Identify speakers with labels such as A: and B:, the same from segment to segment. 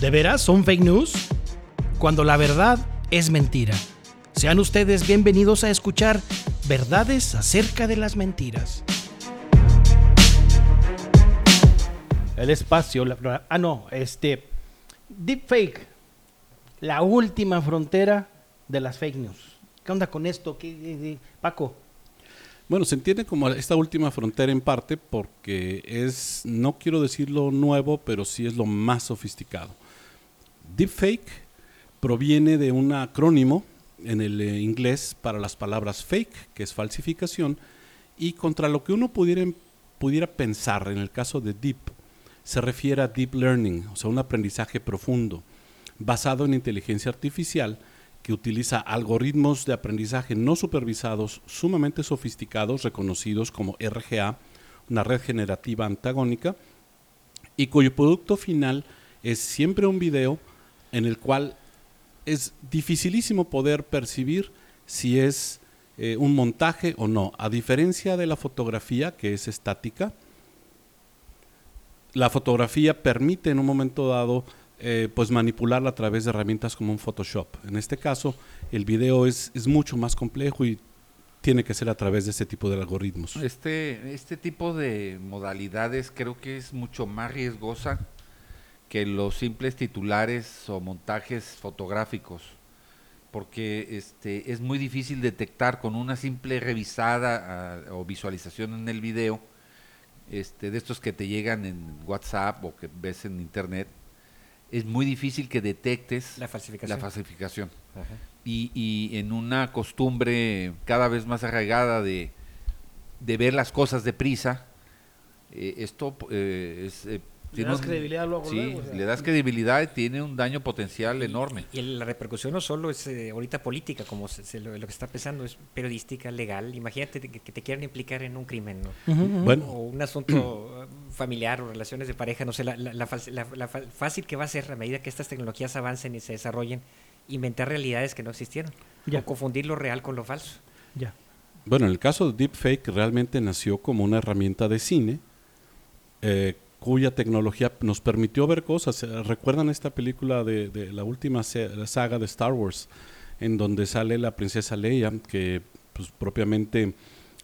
A: ¿De veras son fake news? Cuando la verdad es mentira. Sean ustedes bienvenidos a escuchar verdades acerca de las mentiras. El espacio, la- ah no, este deepfake, la última frontera de las fake news. ¿Qué onda con esto? ¿Qué, qué- qué? Paco,
B: Bueno, se entiende como esta última frontera en parte porque es, no quiero decirlo nuevo, pero sí es lo más sofisticado. Deepfake proviene de un acrónimo en el eh, inglés para las palabras fake, que es falsificación, y contra lo que uno pudiera, pudiera pensar en el caso de deep, se refiere a deep learning, o sea, un aprendizaje profundo, basado en inteligencia artificial que utiliza algoritmos de aprendizaje no supervisados sumamente sofisticados, reconocidos como RGA, una red generativa antagónica, y cuyo producto final es siempre un video en el cual es dificilísimo poder percibir si es eh, un montaje o no. A diferencia de la fotografía, que es estática, la fotografía permite en un momento dado eh, pues manipularla a través de herramientas como un Photoshop. En este caso, el video es, es mucho más complejo y tiene que ser a través de este tipo de algoritmos.
C: Este, este tipo de modalidades creo que es mucho más riesgosa que los simples titulares o montajes fotográficos, porque este, es muy difícil detectar con una simple revisada ah, o visualización en el video, este, de estos que te llegan en WhatsApp o que ves en Internet, es muy difícil que detectes
D: La falsificación.
C: la falsificación y, y en una costumbre cada vez más arraigada de, de ver las cosas deprisa, eh, esto eh, es, eh,
A: Le
C: tiene
A: das
C: un-
A: credibilidad luego,
C: sí,
A: luego, o sea.
C: le das credibilidad y tiene un daño potencial enorme.
D: Y la repercusión no solo es eh, ahorita política, como se- se lo, lo que está pensando, es periodística, legal. Imagínate que, que te quieran implicar en un crimen, ¿no?
B: Bueno,
D: O un asunto eh, familiar o relaciones de pareja, no sé, la, la- la la- fácil que va a ser a medida que estas tecnologías avancen y se desarrollen, inventar realidades que no existieron.
A: Ya.
D: O confundir lo real con lo falso.
A: ya.
B: Bueno, en el caso de Deepfake realmente nació como una herramienta de cine eh, cuya tecnología nos permitió ver cosas. Eh, ¿Recuerdan esta película de, de la última se- la saga de Star Wars en donde sale la princesa Leia que pues, propiamente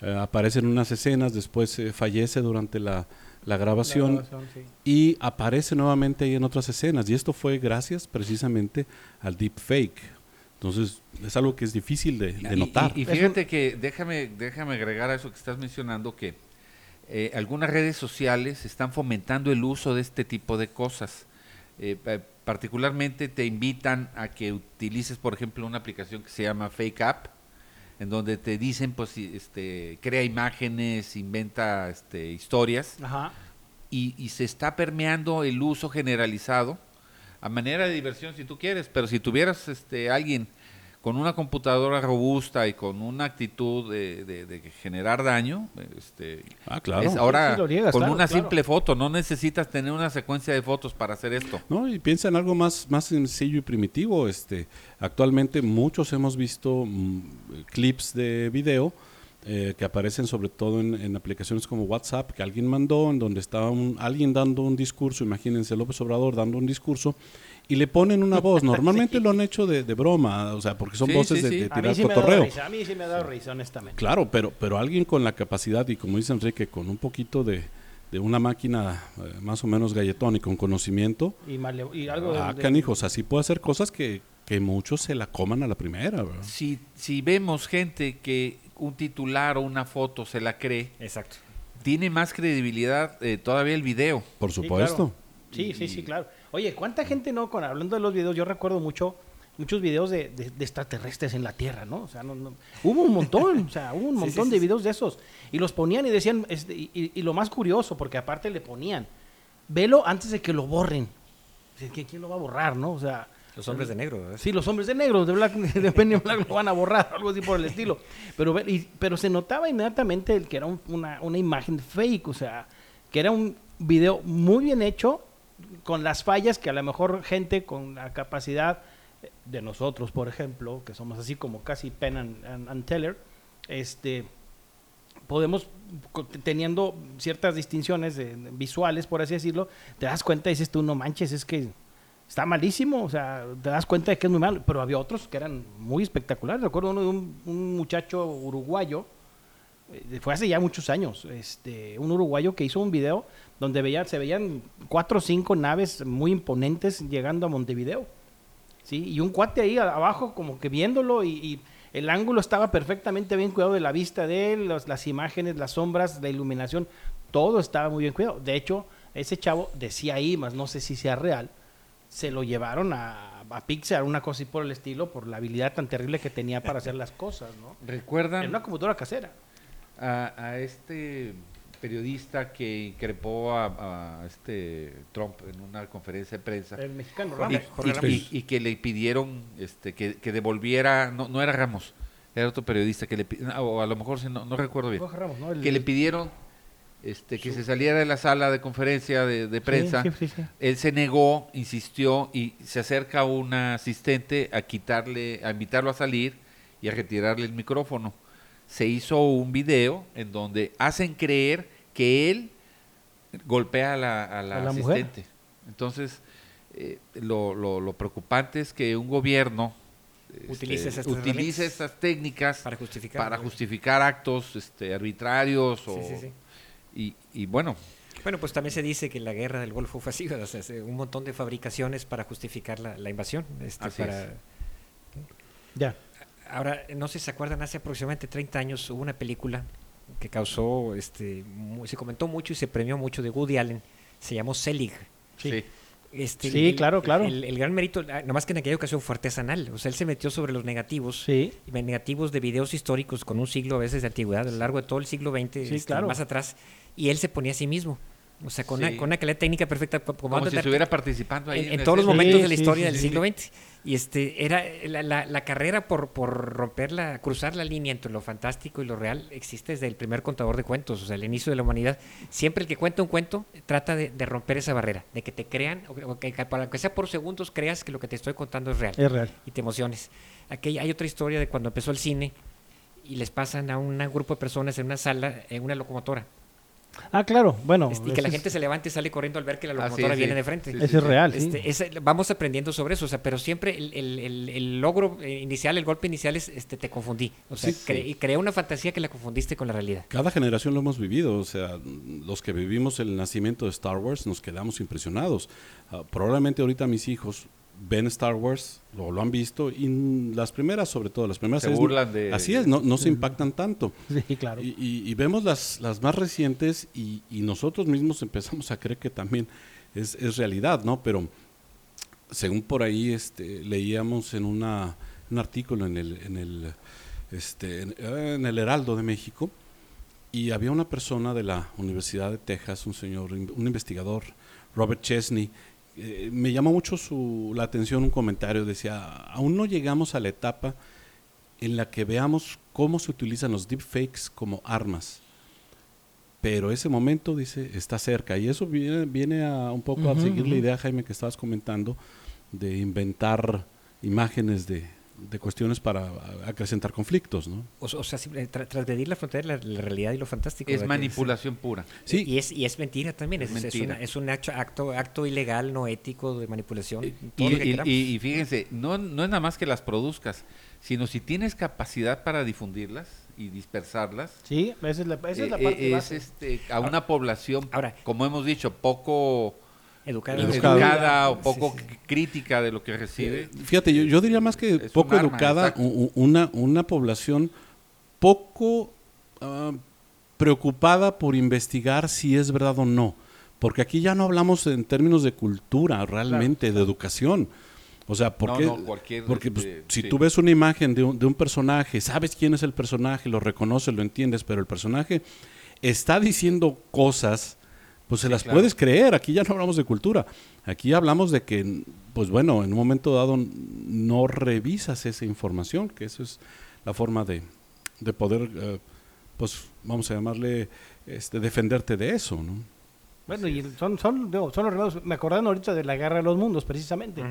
B: eh, aparece en unas escenas, después eh, fallece durante la, la grabación
A: La grabación, sí.
B: y aparece nuevamente ahí en otras escenas. Y esto fue gracias precisamente al deepfake. Entonces es algo que es difícil de, de
C: Y-
B: notar.
C: Y, y fíjate que déjame, déjame agregar a eso que estás mencionando que eh, algunas redes sociales están fomentando el uso de este tipo de cosas. Eh, pa- particularmente te invitan a que utilices, por ejemplo, una aplicación que se llama Fake App, en donde te dicen, pues, este, crea imágenes, inventa este, historias,
A: Ajá.
C: y, y se está permeando el uso generalizado a manera de diversión si tú quieres, pero si tuvieras este alguien con una computadora robusta y con una actitud de, de- de generar daño, este,
B: Ah, claro.
C: es ahora
A: Sí, sí, lo niegas,
C: con
A: claro,
C: una
A: claro.
C: simple foto, no necesitas tener una secuencia de fotos para hacer esto.
B: No, y piensa en algo más, más sencillo y primitivo. Este, actualmente muchos hemos visto mm, clips de video eh, que aparecen sobre todo en, en aplicaciones como WhatsApp que alguien mandó, en donde estaba un- alguien dando un discurso, imagínense López Obrador dando un discurso, y le ponen una voz. Normalmente lo han hecho de, de broma, o sea, porque son
C: Sí,
B: voces
C: sí,
B: de,
C: sí.
B: de
A: A mí
B: tirar
A: sí me ha dado
B: cotorreo.
A: risa, a mí sí me ha dado risa, honestamente.
B: Claro, pero, pero alguien con la capacidad y como dice Enrique, con un poquito de, de una máquina eh, más o menos galletón y con conocimiento,
A: Y, male- y algo de-
B: ah, canijos, así puede hacer cosas que, que muchos se la coman a la primera, ¿verdad?
C: Si, si vemos gente que un titular o una foto se la cree,
D: Exacto.
C: tiene más credibilidad eh, todavía el video.
B: Por
A: Sí,
B: supuesto.
A: claro. Sí, sí, sí, claro. Oye, ¿cuánta gente no, con hablando de los videos, yo recuerdo mucho, muchos videos de, de- de extraterrestres en la Tierra, ¿no? O sea, no, no- hubo un montón, o sea, hubo un
D: sí,
A: montón
D: sí,
A: de
D: sí.
A: videos de esos. Y los ponían y decían, este, y, y- y lo más curioso, porque aparte le ponían, velo antes de que lo borren. Dice, ¿qui- ¿Quién lo va a borrar, no? O sea,
D: Los hombres de negro. ¿verdad?
A: Sí, los hombres de negro, de Black, de Black lo van a borrar, algo así por el estilo. Pero, y- pero se notaba inmediatamente el que era un- una, una imagen fake, o sea, que era un video muy bien hecho, con las fallas que a lo mejor gente con la capacidad de nosotros, por ejemplo, que somos así como casi Penn and, Teller, este, podemos, teniendo ciertas distinciones de- visuales, por así decirlo, te das cuenta y dices tú, no manches, es que está malísimo, o sea, te das cuenta de que es muy malo, pero había otros que eran muy espectaculares. Recuerdo uno de un, muchacho uruguayo, eh, fue hace ya muchos años, este, un uruguayo que hizo un video donde veía, se veían cuatro o cinco naves muy imponentes llegando a Montevideo. ¿sí? Y un cuate ahí abajo como que viéndolo y, y el ángulo estaba perfectamente bien cuidado de la vista de él, los- las imágenes, las sombras, la iluminación, todo estaba muy bien cuidado. De hecho, ese chavo decía ahí, más no sé si sea real, se lo llevaron a, a Pixar, una cosa así por el estilo, por la habilidad tan terrible que tenía para hacer las cosas, ¿no? En
C: ¿Recuerdan
A: una computadora casera.
C: A, a este periodista que increpó a, a este Trump en una conferencia de prensa?
A: El mexicano,
C: Y,
A: Ramos.
D: Jorge
C: y-
B: Ramos.
C: y- y que le pidieron este, que, que devolviera, no, no era Ramos, era otro periodista, que le o a lo mejor si no, no recuerdo bien,
A: Jorge Ramos, ¿no? El-
C: que le pidieron este, que se saliera de la sala de conferencia de, prensa.
A: sí, sí, sí.
C: Él se negó, insistió y se acerca una asistente a quitarle, a invitarlo a salir y a retirarle el micrófono. Se hizo un video en donde hacen creer que él golpea a la, a la
A: A la mujer.
C: asistente. Entonces, eh, lo, lo- lo preocupante es que un gobierno
D: Utilice
C: este,
D: esas
C: utilice
D: herramientas
C: estas técnicas
D: para justificar.
C: para justificar actos este, arbitrarios o,
D: Sí, sí, sí.
C: Y, y bueno,
D: Bueno, pues también se dice que la guerra del Golfo fue así, o sea, se- un montón de fabricaciones para justificar la, la invasión. Este,
C: Así
D: para...
C: es.
A: Ya.
D: Ahora, no sé si se acuerdan, hace aproximadamente 30 años hubo una película que causó, este, se comentó mucho y se premió mucho de Woody Allen, se llamó Selig.
A: Sí.
C: sí.
D: Este,
A: Sí,
D: el-
A: claro, claro.
D: El, el gran mérito, ah, nomás que en aquella ocasión fue artesanal, o sea, él se metió sobre los negativos,
A: Sí.
D: y negativos de videos históricos con un siglo a veces de antigüedad, a lo largo de todo el siglo XX,
A: Sí,
D: este,
A: claro.
D: más atrás, y él se ponía a sí mismo. O sea, con,
C: Sí.
D: una, con una calidad técnica perfecta. Como,
C: Como si estuviera participando ahí.
D: en,
C: en
D: en
C: la
D: todos los momentos
A: Sí,
D: de la historia
A: sí,
D: del
A: sí.
D: siglo XX. Y este era la, la- la carrera por, por romper la, cruzar la línea entre lo fantástico y lo real existe desde el primer contador de cuentos, o sea, el inicio de la humanidad. Siempre el que cuenta un cuento trata de, de romper esa barrera, de que te crean, o que para que sea por segundos creas que lo que te estoy contando es real
A: Es real.
D: y te emociones. Aquí hay otra historia de cuando empezó el cine y les pasan a un grupo de personas en una sala, en una locomotora.
A: Ah, claro. Bueno.
D: Este, y que la gente
A: es-
D: se levante y sale corriendo al ver que la
C: Ah, sí,
D: locomotora
C: sí.
D: viene de frente.
C: Sí,
A: Ese es real, sí.
D: Este, ese- vamos aprendiendo sobre eso, o sea, pero siempre el, el- el- el logro eh, inicial, el golpe inicial es, este, te confundí. O sea,
C: Sí,
D: cre-
C: sí.
D: y creé una fantasía que la confundiste con la realidad.
B: Cada generación lo hemos vivido, o sea, los que vivimos el nacimiento de Star Wars nos quedamos impresionados. Ah, probablemente ahorita mis hijos ven Star Wars, lo, lo han visto, y las primeras, sobre todo, las primeras
C: Se
B: series,
C: burlan de-
B: Así es, no, no se impactan tanto.
A: Sí, claro.
B: Y, y- y vemos las, las más recientes y, y nosotros mismos empezamos a creer que también es, es realidad, ¿no? Pero según por ahí este, leíamos en una, un artículo en el, en, el, este, en, en el Heraldo de México y había una persona de la Universidad de Texas, un señor, un investigador, Robert Chesney, eh, me llamó mucho su, la atención un comentario, decía, aún no llegamos a la etapa en la que veamos cómo se utilizan los deepfakes como armas. Pero ese momento, dice, está cerca. Y eso viene, viene a un poco a seguir la idea, Jaime, que estabas comentando, de inventar imágenes de, de cuestiones para acrecentar conflictos, ¿no?
D: O, o sea, tra- transgredir la frontera de la, la realidad y lo fantástico.
C: Es manipulación pura.
B: Sí,
D: Y es, y es mentira también, es,
C: Es
D: es
C: mentira.
D: una- es un acto, acto, acto ilegal, no ético, de manipulación. todo
C: Y,
D: lo que
C: y-
D: queramos.
C: y- y fíjense, no, no es nada más que las produzcas, sino si tienes capacidad para difundirlas y dispersarlas,
A: Sí, esa es la, esa es la
C: eh,
A: parte
C: eh, es
A: base.
C: este, a una población,
D: ahora-
C: como hemos dicho, poco
B: Educada.
C: educada o poco
D: sí.
C: crítica de lo que recibe.
B: Fíjate, yo, yo diría más que
C: Es
B: poco
C: un arma,
B: educada, una, una población poco ah, preocupada por investigar si es verdad o no. Porque aquí ya no hablamos en términos de cultura, realmente, de educación. O sea, ¿por
C: No,
B: qué?
C: no, cualquier,
B: Porque pues,
C: este,
B: si
C: sí.
B: tú ves una imagen de un, de un personaje, sabes quién es el personaje, lo reconoces, lo entiendes, pero el personaje está diciendo cosas, pues se las
C: claro.
B: puedes creer. Aquí ya no hablamos de cultura. Aquí hablamos de que, pues bueno, en un momento dado no revisas esa información, que eso es la forma de, de poder, eh, pues vamos a llamarle, este, defenderte de eso, ¿no?
A: Bueno, y son, son, digo, son los relatos. Me acordaron ahorita de la Guerra de los Mundos, precisamente,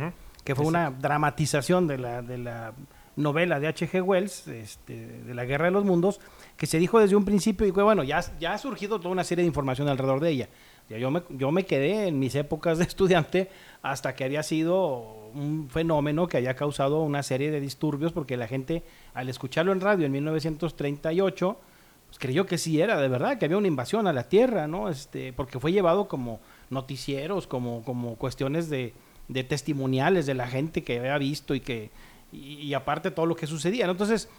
A: que fue una dramatización de la, de la novela de H.G. Wells, este, de la Guerra de los Mundos, que se dijo desde un principio y que, bueno, ya, ya ha surgido toda una serie de información alrededor de ella. Yo, me, yo me quedé en mis épocas de estudiante hasta que había sido un fenómeno que había causado una serie de disturbios porque la gente al escucharlo en radio en 1938 pues creyó que sí era de verdad, que había una invasión a la Tierra, ¿no? Este, porque fue llevado como noticieros, como, como cuestiones de, de testimoniales de la gente que había visto y que y, y aparte todo lo que sucedía, ¿no? Entonces,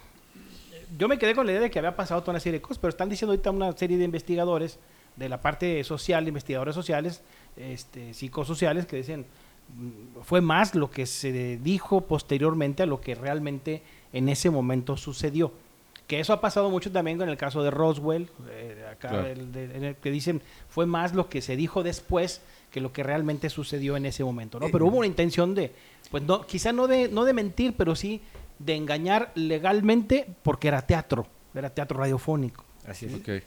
A: yo me quedé con la idea de que había pasado toda una serie de cosas, pero están diciendo ahorita una serie de investigadores de la parte social, investigadores sociales, este, psicosociales, que dicen mm, fue más lo que se dijo posteriormente a lo que realmente en ese momento sucedió. Que eso ha pasado mucho también con el caso de Roswell, eh, acá
C: Claro.
A: del- de- en el que dicen fue más lo que se dijo después que lo que realmente sucedió en ese momento, ¿no? Pero hubo una intención de, pues no, quizá no de, no de mentir, pero sí de engañar legalmente porque era teatro, era teatro radiofónico.
D: Así es.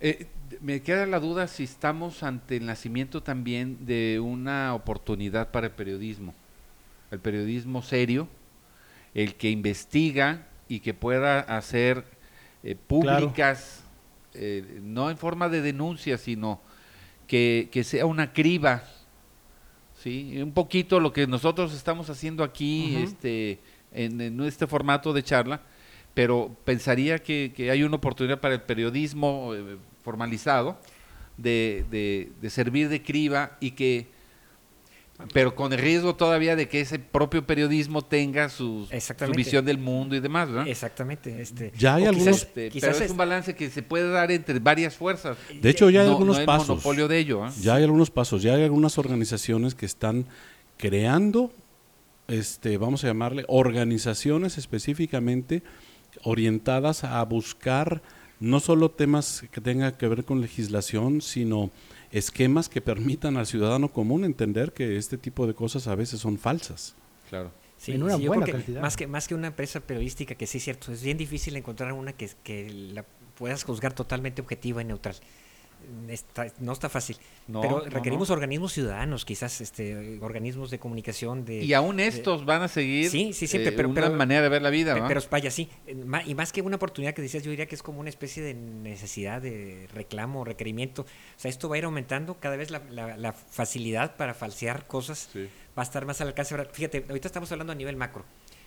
C: Eh, me queda la duda si estamos ante el nacimiento también de una oportunidad para el periodismo. El periodismo serio, el que investiga y que pueda hacer eh, públicas, eh, no en forma de denuncia, sino que, que sea una criba. ¿sí? Un poquito lo que nosotros estamos haciendo aquí este, en, en este formato de charla, pero pensaría que, que hay una oportunidad para el periodismo eh, formalizado de, de- de servir de criba y que, pero con el riesgo todavía de que ese propio periodismo tenga sus- su
D: Exactamente.
C: visión del mundo y demás, ¿verdad?
D: Exactamente. Este,
B: Ya hay algunos-
D: quizás-
C: Este,
D: quizás
C: pero es
D: es-
C: un balance que se puede dar entre varias fuerzas.
B: De hecho, ya hay
C: no,
B: algunos
C: no
B: pasos.
C: monopolio de ello. ¿ah?
B: Ya hay algunos pasos, ya hay algunas organizaciones que están creando, este, vamos a llamarle, organizaciones específicamente orientadas a buscar no solo temas que tengan que ver con legislación, sino esquemas que permitan al ciudadano común entender que este tipo de cosas a veces son falsas.
C: Claro.
D: Sí,
A: en una
D: sí,
A: buena cantidad.
D: Más que, más que una empresa periodística, que sí es cierto, es bien difícil encontrar una que, que la puedas juzgar totalmente objetiva y neutral. Está- no está fácil.
C: No,
D: pero requerimos
C: no.
D: organismos ciudadanos, quizás este, organismos de comunicación. De,
C: Y aún
D: de-
C: estos van a seguir
D: Sí, sí, siempre,
C: eh,
D: pero-
C: una
D: pero-
C: manera de ver la vida.
D: Pero vaya, sí. eh, Y más que una oportunidad que decías, yo diría que es como una especie de necesidad de reclamo, requerimiento. O sea, esto va a ir aumentando cada vez la, la- la facilidad para falsear cosas
C: Sí.
D: va a estar más al alcance. Fíjate, ahorita estamos hablando a nivel macro.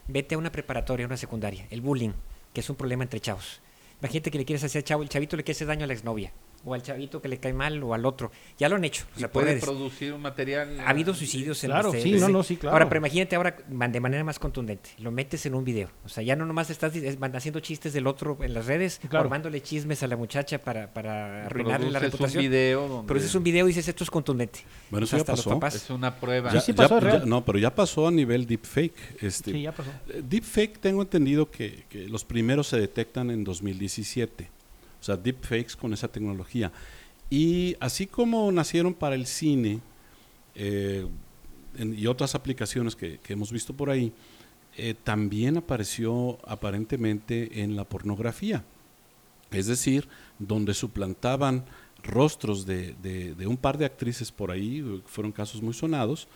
D: Vete a una preparatoria, a una secundaria. El bullying, que es un problema entre chavos. Imagínate que le quieres hacer chavo, el chavito le quiere hacer daño a la exnovia. O al chavito que le cae mal, o al otro. Ya lo han hecho. O sea,
C: puede producir un material.
D: Ha habido suicidios en
A: Claro,
D: este-
A: sí, no, no, sí, claro.
D: Ahora, pero imagínate ahora de manera más contundente. Lo metes en un video. O sea, ya no nomás estás haciendo chistes del otro en las redes,
A: Claro.
D: armándole chismes a la muchacha para, para arruinarle la reputación.
C: un video donde
D: Pero es un video y dices, esto es contundente.
B: Bueno, eso
D: hasta
B: pasó.
C: es una prueba.
B: Ya-
A: sí pasó,
B: ya- no, pero ya pasó a nivel deepfake. Este,
A: Sí, ya pasó.
B: Eh, Deepfake tengo entendido que, que los primeros se detectan en 2017. O sea, deepfakes con esa tecnología. Y así como nacieron para el cine eh, y otras aplicaciones que, hemos visto por ahí, eh, también apareció aparentemente en la pornografía. Es decir, donde suplantaban rostros de, de- un par de actrices por ahí, fueron casos muy sonados,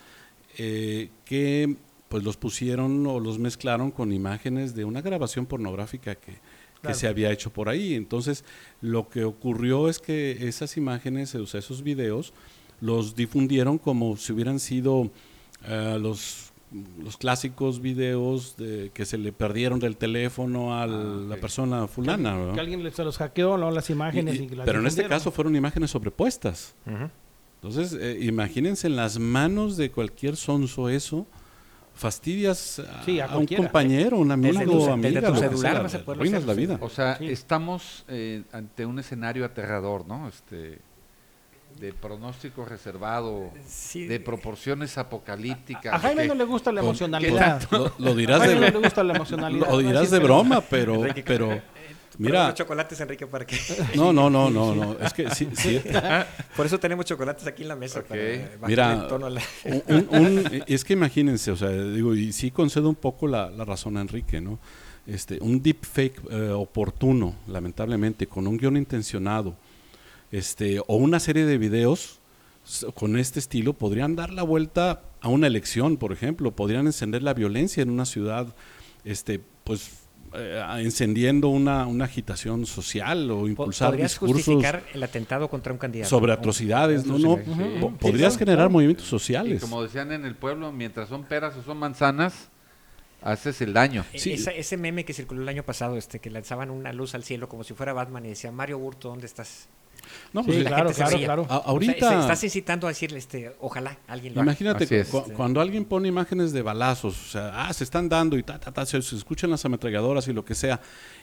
B: eh, que pues los pusieron o los mezclaron con imágenes de una grabación pornográfica que, que se había hecho por ahí. Entonces, lo que ocurrió es que esas imágenes, o sea, esos videos, los difundieron como si hubieran sido eh, los, los clásicos videos de, que se le perdieron del teléfono a
C: Ah,
B: la persona fulana.
A: Que alguien se los hackeó, ¿no? Las imágenes.
B: y-
A: y las
B: pero en este caso fueron imágenes sobrepuestas. Entonces, eh, imagínense en las manos de cualquier sonso eso, fastidias a,
A: Sí, a
B: a un compañero, un amigo,
D: Desde tu ce-
B: amiga,
D: desde tu
B: lo que
D: celular
B: sea,
D: vas a poderlo
B: arruinas la vida.
C: O sea,
A: Sí.
C: estamos eh, ante un escenario aterrador, ¿no? Este, de pronóstico reservado,
D: Sí,
C: de proporciones apocalípticas.
A: A Jaime
C: que-
A: no le gusta la
C: con-
A: emocionalidad.
B: Lo, dirás
A: Jaime no
B: de,
A: le gusta la emocionalidad.
B: lo dirás de broma, pero, pero Mira,
D: chocolates, Enrique, para que...
B: no, no, no, no, no, es que sí, sí,
D: Por eso tenemos chocolates aquí en la mesa. Para
B: Mira,
D: el tono a la-
B: un- un- es que imagínense, o sea, digo, y sí concedo un poco la, la razón a Enrique, ¿no? Este, un deepfake eh, oportuno, lamentablemente, con un guion intencionado, este, o una serie de videos con este estilo podrían dar la vuelta a una elección, por ejemplo, podrían encender la violencia en una ciudad, este, pues eh, encendiendo una, una agitación social o impulsar
D: ¿Podrías
B: discursos
D: justificar el atentado contra un candidato?
B: sobre atrocidades, no, no,
C: Sí.
B: po-
C: Sí,
B: podrías generar
A: claro.
B: movimientos
C: Y
B: sociales.
C: como decían en el pueblo, mientras son peras o son manzanas, haces el daño.
D: E-
B: Sí.
D: esa- ese meme que circuló el año pasado, este, que lanzaban una luz al cielo como si fuera Batman y decía, Mario Burto, ¿dónde estás?
B: No, pues,
A: Sí,
D: la
A: claro, claro, claro.
B: a-
D: O sea,
B: ahorita,
D: se- estás incitando a decirle, este, ojalá alguien lo haga.
B: imagínate
C: es.
B: cu- cuando alguien pone imágenes de balazos, o sea, ah, se están dando y ta, ta, ta, se, se escuchan las ametralladoras y lo que sea,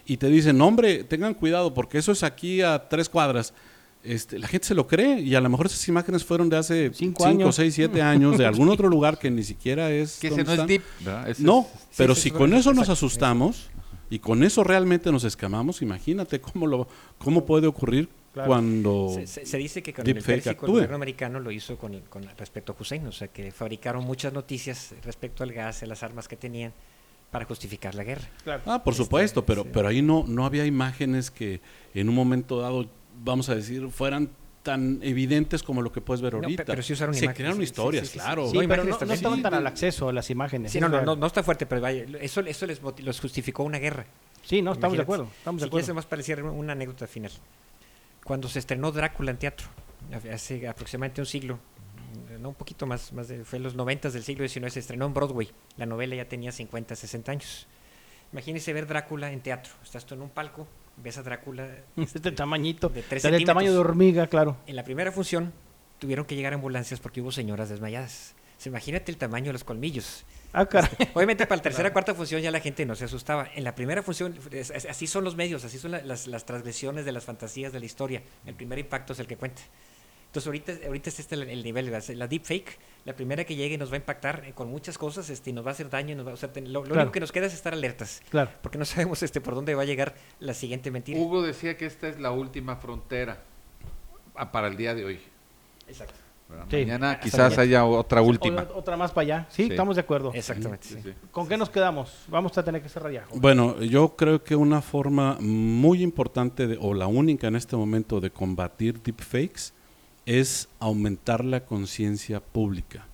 B: y te dicen, hombre, tengan cuidado porque eso es aquí a tres cuadras. Este, la gente se lo cree y a lo mejor esas imágenes fueron de hace
A: Cinco
B: 5,
A: años.
B: 6, 7 años de algún otro lugar que ni siquiera es.
C: Que ese no es deep.
B: No,
C: es-
B: pero
D: sí,
B: si con eso nos asustamos y con eso realmente nos escamamos, imagínate cómo lo cómo puede ocurrir
A: Claro.
B: cuando
D: Se, se- se dice que con
B: Deepfake
D: el Pérsico el gobierno americano lo hizo con, con respecto a Hussein, o sea que fabricaron muchas noticias respecto al gas, a las armas que tenían para justificar la guerra.
A: Claro.
B: Ah, por
D: Este,
B: supuesto, pero
D: sí.
B: pero ahí no no había imágenes que en un momento dado vamos a decir fueran tan evidentes como lo que puedes ver
D: No,
B: ahorita.
D: pero sí usaron
B: Se
D: imágenes,
B: crearon historias,
D: sí, sí, sí,
B: claro.
A: Sí,
D: No,
A: pero no, estaban tan al acceso a las imágenes.
D: Sí,
A: eso
D: no,
A: es
D: no, no,
A: real.
D: no está fuerte, pero vaya, eso, eso les, moti- los justificó una guerra.
A: Sí, no, estamos de acuerdo. Estamos de
D: Si quieres,
A: acuerdo.
D: más parecía una anécdota final. Cuando se estrenó Drácula en teatro, hace aproximadamente un siglo, no un poquito más, más de, fue en los 90 del siglo XIX, se estrenó en Broadway. La novela ya tenía 50, 60 años. Imagínese ver Drácula en teatro. Estás tú en un palco, ves a Drácula.
A: Este tamañito.
D: de tres
A: Del tamaño de hormiga, claro.
D: En la primera función tuvieron que llegar ambulancias porque hubo señoras desmayadas. Se imagínate el tamaño de los colmillos.
A: Ah, caray.
D: Obviamente para la tercera cuarta función ya la gente no se asustaba. En la primera función, es- es- así son los medios, así son la- las, las transgresiones de las fantasías de la historia. El primer impacto es el que cuenta. Entonces ahorita, ahorita es este el, el nivel, la, la deepfake, la primera que llegue nos va a impactar eh, con muchas cosas este, y nos va a hacer daño. y nos va- o sea, ten- lo lo
A: Claro.
D: único que nos queda es estar alertas,
A: Claro.
D: porque no sabemos este, por dónde va a llegar la siguiente mentira.
C: Hugo decía que esta es la última frontera ah, para el día de hoy.
D: Exacto.
C: Mañana quizás haya otra última.
A: Otra, otra más para allá. Sí,
C: Sí.
A: estamos de acuerdo.
D: Exactamente.
C: Sí,
D: sí.
C: sí.
A: ¿Con qué nos quedamos? Vamos a tener que cerrar ya.
B: Bueno, yo creo que una forma muy importante de- o la única en este momento de combatir deepfakes es aumentar la conciencia pública.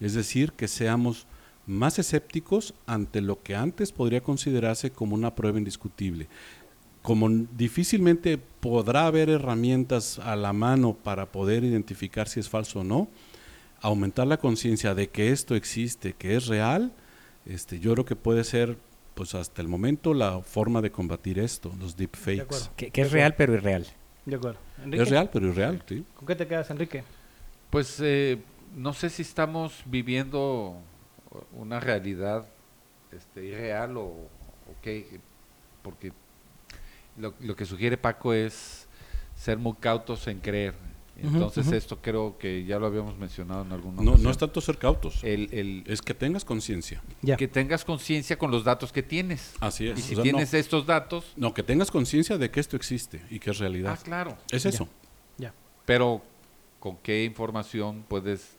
B: Es decir, que seamos más escépticos ante lo que antes podría considerarse como una prueba indiscutible. Como difícilmente podrá haber herramientas a la mano para poder identificar si es falso o no, aumentar la conciencia de que esto existe, que es real, este, yo creo que puede ser, pues hasta el momento, la forma de combatir esto, los
A: De
B: deepfakes.
D: Que, que es real pero irreal.
A: De acuerdo. Enrique,
B: Es real, pero irreal, sí.
A: ¿Con qué te quedas, Enrique?
C: Pues eh, no sé si estamos viviendo una realidad este, irreal o, o qué, porque lo, lo que sugiere Paco es ser muy cautos en creer. Entonces esto creo que ya lo habíamos mencionado en alguna
B: No,
C: ocasión.
B: no es tanto ser cautos,
C: el, el-
B: es que tengas conciencia.
A: Ya.
C: que tengas conciencia con los datos que tienes.
B: Así es.
C: Y si
B: O sea,
C: tienes
B: no,
C: estos datos,
B: no, que tengas conciencia de que esto existe y que es realidad.
C: ah, claro.
B: es eso.
A: Ya.
C: Pero ¿con qué información puedes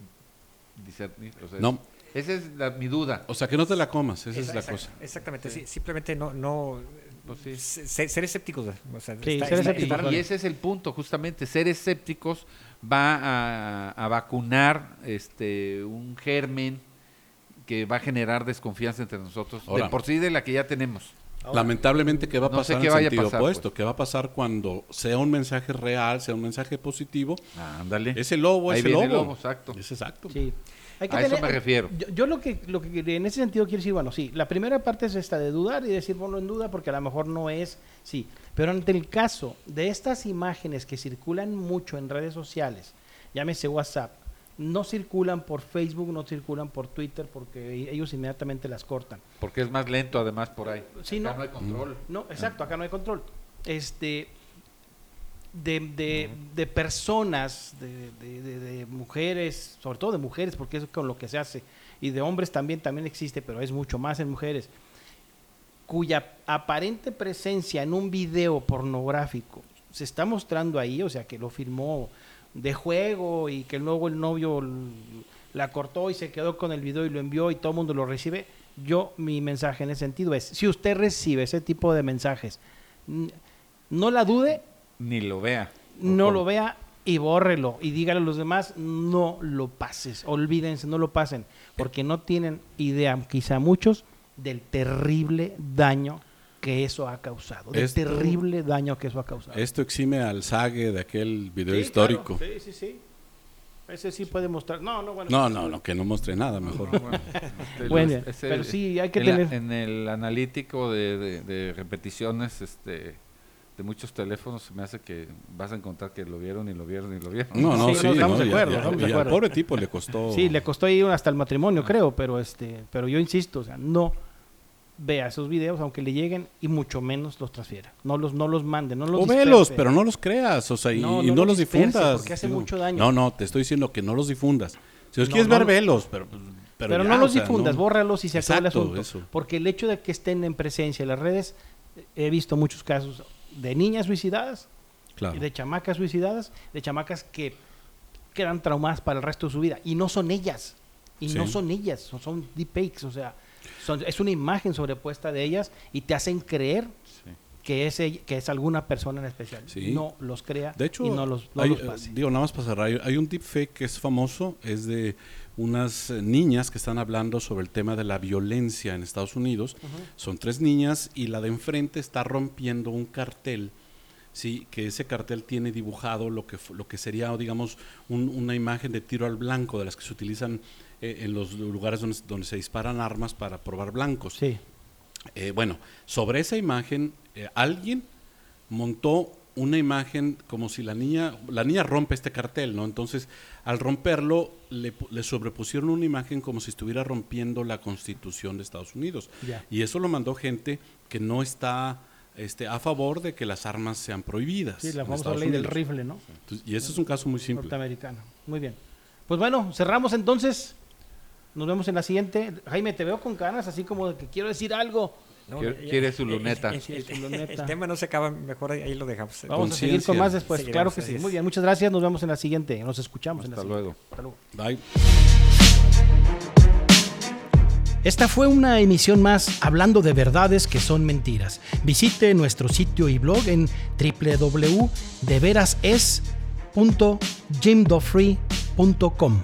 C: discernir? O sea,
B: No,
C: Esa es la- mi duda.
B: o sea, que no te la comas, esa es la
D: exact-
B: cosa.
D: Exactamente,
C: Sí.
D: sí, simplemente no, no
C: Pues sí.
D: ser escépticos. O sea,
A: Sí,
D: está-
A: ser
D: está-
A: escépticos,
D: estar-
A: vale.
C: Y ese es el punto, justamente, ser escépticos va a, a vacunar este un germen que va a generar desconfianza entre nosotros,
B: Ahora.
C: de por sí de la que ya tenemos.
B: Lamentablemente, ¿qué va a
C: No sé
B: pasar
C: qué
B: en sentido
C: pasar,
B: opuesto?
C: pues.
B: ¿Qué va a pasar cuando sea un mensaje real, sea un mensaje positivo?
C: Ándale.
B: Ese lobo
C: Ahí
B: es el
C: viene
B: lobo.
C: el lobo, exacto.
B: Es exacto.
A: Sí. Hay
C: A eso me refiero.
A: Yo, yo lo que lo que en ese sentido quiero decir, bueno, sí, la primera parte es esta de dudar y decir, bueno, en duda porque a lo mejor no es, sí, pero ante el caso de estas imágenes que circulan mucho en redes sociales, llámese WhatsApp, no circulan por Facebook, no circulan por Twitter porque ellos inmediatamente las cortan.
C: Porque es más lento además por ahí.
A: Sí,
C: Acá
A: no.
C: no hay control.
A: No, exacto, acá no hay control. Este de, de, de personas, de, de- de- de mujeres, sobre todo de mujeres, porque es con lo que se hace, y de hombres también, también existe, pero es mucho más en mujeres, cuya aparente presencia en un video pornográfico se está mostrando ahí, o sea, que lo filmó de juego y que luego el novio la cortó y se quedó con el video y lo envió y todo el mundo lo recibe. Yo, mi mensaje en ese sentido es, si usted recibe ese tipo de mensajes, no la dude,
C: Ni lo vea.
A: no lo vea y bórrelo y dígale a los demás, no lo pases, olvídense, no lo pasen, porque no tienen idea, quizá muchos, del terrible daño que eso ha causado, del
B: Esto-
A: terrible daño que eso ha causado.
B: Esto exime al Sage de aquel video
A: Sí,
B: histórico.
A: claro, Sí, sí, sí. Ese sí puede mostrar. No, no, bueno.
B: No, no, no, que no muestre nada, mejor.
C: No, bueno, este,
A: Bueno,
C: los- ese-
A: pero sí, hay que
C: en la-
A: tener-
C: en el analítico de, de- de repeticiones este, de muchos teléfonos, se me hace que vas a encontrar que lo vieron y lo vieron y lo vieron.
B: No, no,
A: Sí,
B: sí,
A: no, estamos
B: no,
A: de acuerdo, estamos de
B: y al
A: acuerdo.
B: pobre tipo le costó.
A: Sí, le costó ir hasta el matrimonio, creo, pero este, pero yo insisto, o sea, no vea esos videos aunque le lleguen y mucho menos los transfiera. No los no los mande, no los
B: O velos, pero no los creas, o sea, y
A: No,
B: y
A: no
B: no,
A: los
B: los difundas.
A: porque hace
B: digo.
A: mucho daño.
B: No, no, te estoy diciendo que no los difundas. Si los
A: No,
B: quieres
A: no
B: ver,
A: lo-
B: velos, pero, pero,
A: Pero,
B: ya,
A: no los
B: o sea,
A: difundas,
B: no.
A: bórralos y se acabó el
B: Exacto,
A: asunto.
B: eso.
A: Porque el hecho de que estén en presencia en las redes, he visto muchos casos de niñas suicidadas,
B: Claro.
A: de chamacas suicidadas, de chamacas que quedan traumadas para el resto de su vida. Y no son ellas. Y no son ellas, son, son deepfakes, o sea, son- es una imagen sobrepuesta de ellas y te hacen creer. Que es, que es alguna persona en especial.
B: Sí.
A: No los crea
B: De hecho,
A: y no los, no
B: hay,
A: los pase.
B: digo, nada más para cerrar, hay, un deepfake que es famoso, es de unas eh, niñas que están hablando sobre el tema de la violencia en Estados Unidos. Son tres niñas y la de enfrente está rompiendo un cartel. Sí, que ese cartel tiene dibujado lo que, lo que sería, digamos, un- una imagen de tiro al blanco, de las que se utilizan eh, en los lugares donde, donde se disparan armas para probar blancos.
A: Sí.
B: Eh, bueno, sobre esa imagen, eh, alguien montó una imagen como si la niña, la niña rompe este cartel, ¿no? Entonces, al romperlo, le, le sobrepusieron una imagen como si estuviera rompiendo la constitución de Estados Unidos. Y eso lo mandó gente que no está este, a favor de que las armas sean prohibidas.
A: Sí, la famosa ley del rifle, ¿no?
B: Entonces, y ese es un caso muy simple.
A: Norteamericano. Muy bien. Pues bueno, cerramos entonces. Nos vemos en la siguiente. Jaime, te veo con ganas, así como de que quiero decir algo.
D: No,
C: Quiere- su luneta.
D: El, el-
A: Su
D: el-
A: luneta.
D: el tema no se acaba, mejor ahí ahí lo dejamos.
A: Vamos a seguir con más después.
D: Seguiremos,
A: claro que sí. Muy bien, muchas gracias. Nos vemos en la siguiente. Nos escuchamos en la
C: Hasta
A: siguiente.
C: luego.
A: Hasta luego.
B: Bye.
A: Esta fue una emisión más hablando de verdades que son mentiras. Visite nuestro sitio y blog en www.deverases.jimdofree.com.